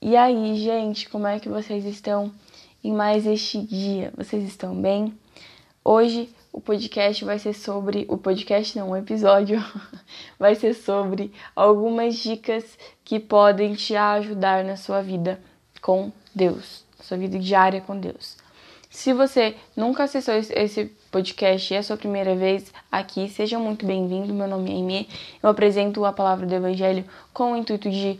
E aí, gente, como é que vocês estão em mais este dia? Vocês estão bem? Hoje o podcast vai ser sobre. O podcast não, o episódio vai ser sobre algumas dicas que podem te ajudar na sua vida com Deus, sua vida diária com Deus. Se você nunca acessou esse podcast e é a sua primeira vez aqui, seja muito bem-vindo. Meu nome é Aimee. Eu apresento a palavra do Evangelho com o intuito de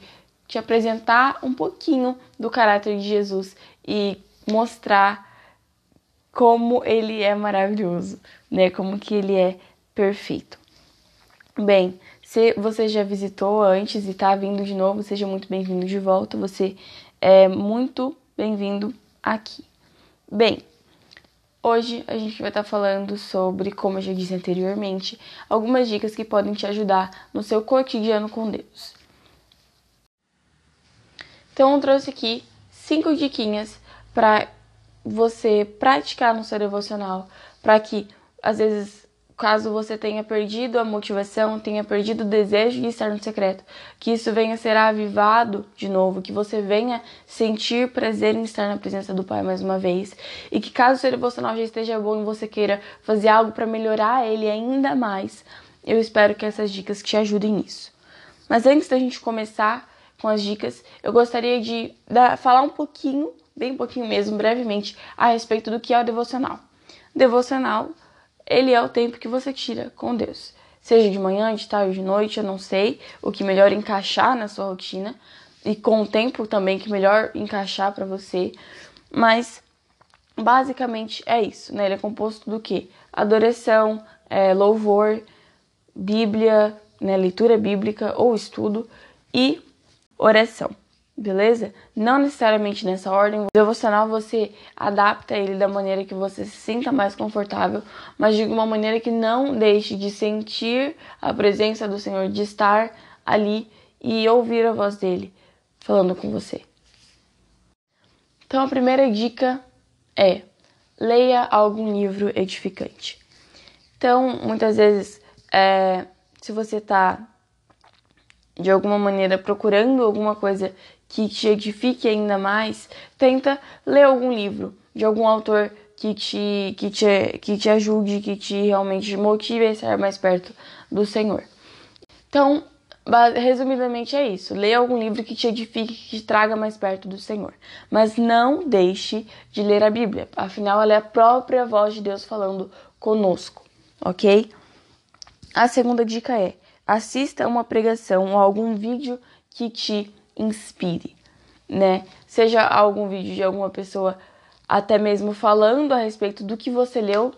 te apresentar um pouquinho do caráter de Jesus e mostrar como ele é maravilhoso, né? Como que ele é perfeito. Bem, se você já visitou antes e está vindo de novo, seja muito bem-vindo de volta. Você é muito bem-vindo aqui. Bem, hoje a gente vai estar tá falando sobre, como eu já disse anteriormente, algumas dicas que podem te ajudar no seu cotidiano com Deus. Então, eu trouxe aqui cinco diquinhas para você praticar no seu devocional, para que às vezes caso você tenha perdido a motivação, tenha perdido o desejo de estar no secreto, que isso venha a ser avivado de novo, que você venha sentir prazer em estar na presença do Pai mais uma vez, e que caso o seu devocional já esteja bom e você queira fazer algo para melhorar ele ainda mais, eu espero que essas dicas te ajudem nisso. Mas antes da gente começar com as dicas, eu gostaria de dar, falar um pouquinho, bem pouquinho mesmo, brevemente, a respeito do que é o devocional. Devocional ele é o tempo que você tira com Deus. Seja de manhã, de tarde, de noite, eu não sei o que melhor encaixar na sua rotina e com o tempo também que melhor encaixar para você, mas basicamente é isso, né? Ele é composto do que? Adoração, é, louvor, Bíblia, né? leitura bíblica ou estudo e oração beleza? Não necessariamente nessa ordem. O devocional você adapta ele da maneira que você se sinta mais confortável, mas de uma maneira que não deixe de sentir a presença do Senhor, de estar ali e ouvir a voz dele falando com você. Então a primeira dica é leia algum livro edificante. Então, muitas vezes, é, se você está de alguma maneira procurando alguma coisa que te edifique ainda mais, tenta ler algum livro de algum autor que te, que te, que te ajude, que te realmente motive a estar mais perto do Senhor. Então, resumidamente é isso. Leia algum livro que te edifique, que te traga mais perto do Senhor. Mas não deixe de ler a Bíblia. Afinal, ela é a própria voz de Deus falando conosco, ok? A segunda dica é: assista uma pregação ou algum vídeo que te inspire, né? Seja algum vídeo de alguma pessoa até mesmo falando a respeito do que você leu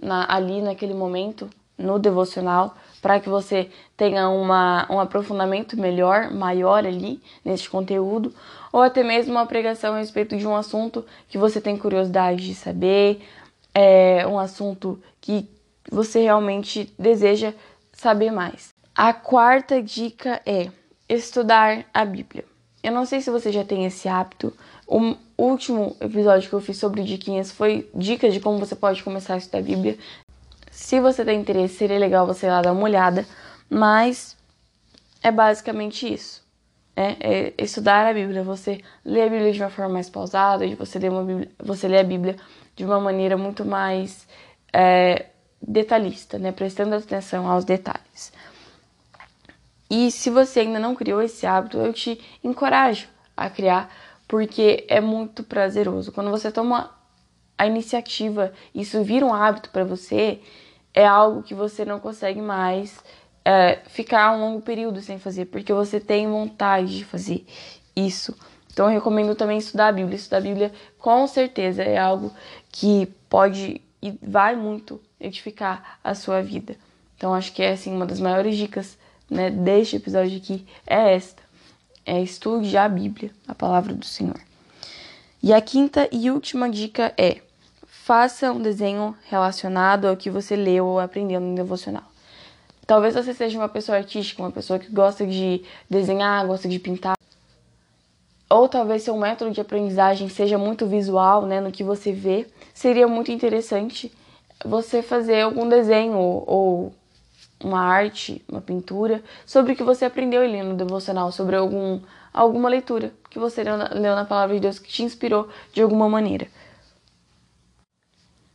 na, ali naquele momento no devocional, para que você tenha uma, um aprofundamento melhor, maior ali nesse conteúdo, ou até mesmo uma pregação a respeito de um assunto que você tem curiosidade de saber, é, um assunto que você realmente deseja saber mais. A quarta dica é estudar a Bíblia. Eu não sei se você já tem esse hábito. O último episódio que eu fiz sobre diquinhas foi dicas de como você pode começar a estudar a Bíblia. Se você tem interesse, seria legal você ir lá dar uma olhada, mas é basicamente isso. É, é estudar a Bíblia, você lê a Bíblia de uma forma mais pausada, você lê, uma Bíblia, você lê a Bíblia de uma maneira muito mais é, detalhista, né? prestando atenção aos detalhes. E se você ainda não criou esse hábito, eu te encorajo a criar, porque é muito prazeroso. Quando você toma a iniciativa, isso vira um hábito para você, é algo que você não consegue mais é, ficar um longo período sem fazer, porque você tem vontade de fazer isso. Então eu recomendo também estudar a Bíblia. Estudar a Bíblia com certeza é algo que pode e vai muito edificar a sua vida. Então acho que é assim uma das maiores dicas né, deste episódio aqui é esta: é estude a Bíblia, a palavra do Senhor. E a quinta e última dica é: faça um desenho relacionado ao que você leu ou aprendeu no devocional. Talvez você seja uma pessoa artística, uma pessoa que gosta de desenhar, gosta de pintar. Ou talvez seu método de aprendizagem seja muito visual, né, no que você vê. Seria muito interessante você fazer algum desenho ou uma arte, uma pintura, sobre o que você aprendeu ali no devocional, sobre algum, alguma leitura que você leu na palavra de Deus que te inspirou de alguma maneira.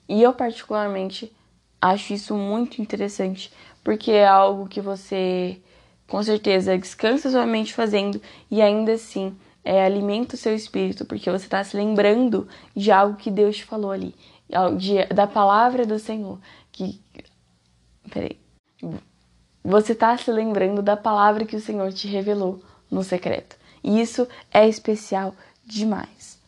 E eu, particularmente, acho isso muito interessante, porque é algo que você, com certeza, descansa sua mente fazendo e ainda assim é, alimenta o seu espírito, porque você está se lembrando de algo que Deus te falou ali, de, da palavra do Senhor. Que. Peraí. Você está se lembrando da palavra que o Senhor te revelou no secreto. E isso é especial demais.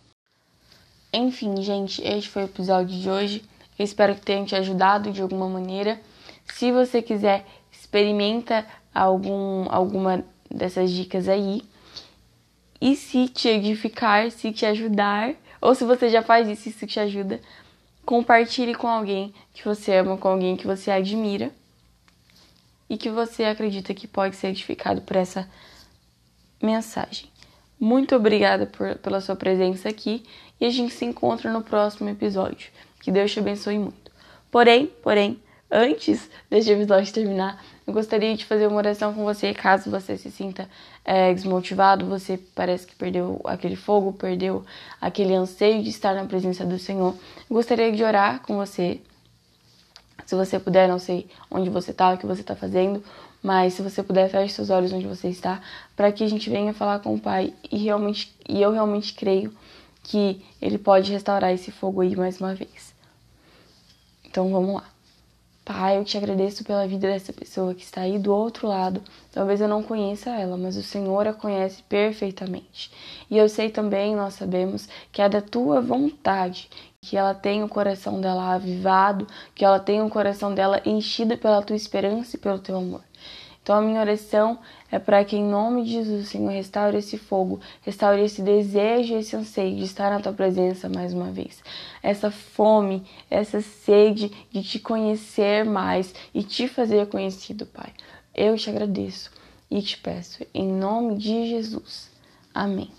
Enfim, gente, este foi o episódio de hoje. Eu espero que tenha te ajudado de alguma maneira. Se você quiser, experimenta algum, alguma dessas dicas aí. E se te edificar, se te ajudar, ou se você já faz isso isso te ajuda, compartilhe com alguém que você ama, com alguém que você admira e que você acredita que pode ser edificado por essa mensagem. Muito obrigada por, pela sua presença aqui e a gente se encontra no próximo episódio. Que Deus te abençoe muito. Porém, porém, antes deste episódio terminar, eu gostaria de fazer uma oração com você, caso você se sinta é, desmotivado, você parece que perdeu aquele fogo, perdeu aquele anseio de estar na presença do Senhor. Eu gostaria de orar com você. Se você puder, não sei onde você está, o que você está fazendo, mas se você puder, feche seus olhos onde você está, para que a gente venha falar com o Pai e realmente e eu realmente creio que ele pode restaurar esse fogo aí mais uma vez. Então vamos lá. Pai, eu te agradeço pela vida dessa pessoa que está aí do outro lado. Talvez eu não conheça ela, mas o Senhor a conhece perfeitamente. E eu sei também, nós sabemos, que é da tua vontade que ela tenha o coração dela avivado, que ela tenha o coração dela enchido pela tua esperança e pelo teu amor. Então a minha oração é para que em nome de Jesus, Senhor, restaure esse fogo, restaure esse desejo, esse anseio de estar na tua presença mais uma vez. Essa fome, essa sede de te conhecer mais e te fazer conhecido, Pai. Eu te agradeço e te peço em nome de Jesus. Amém.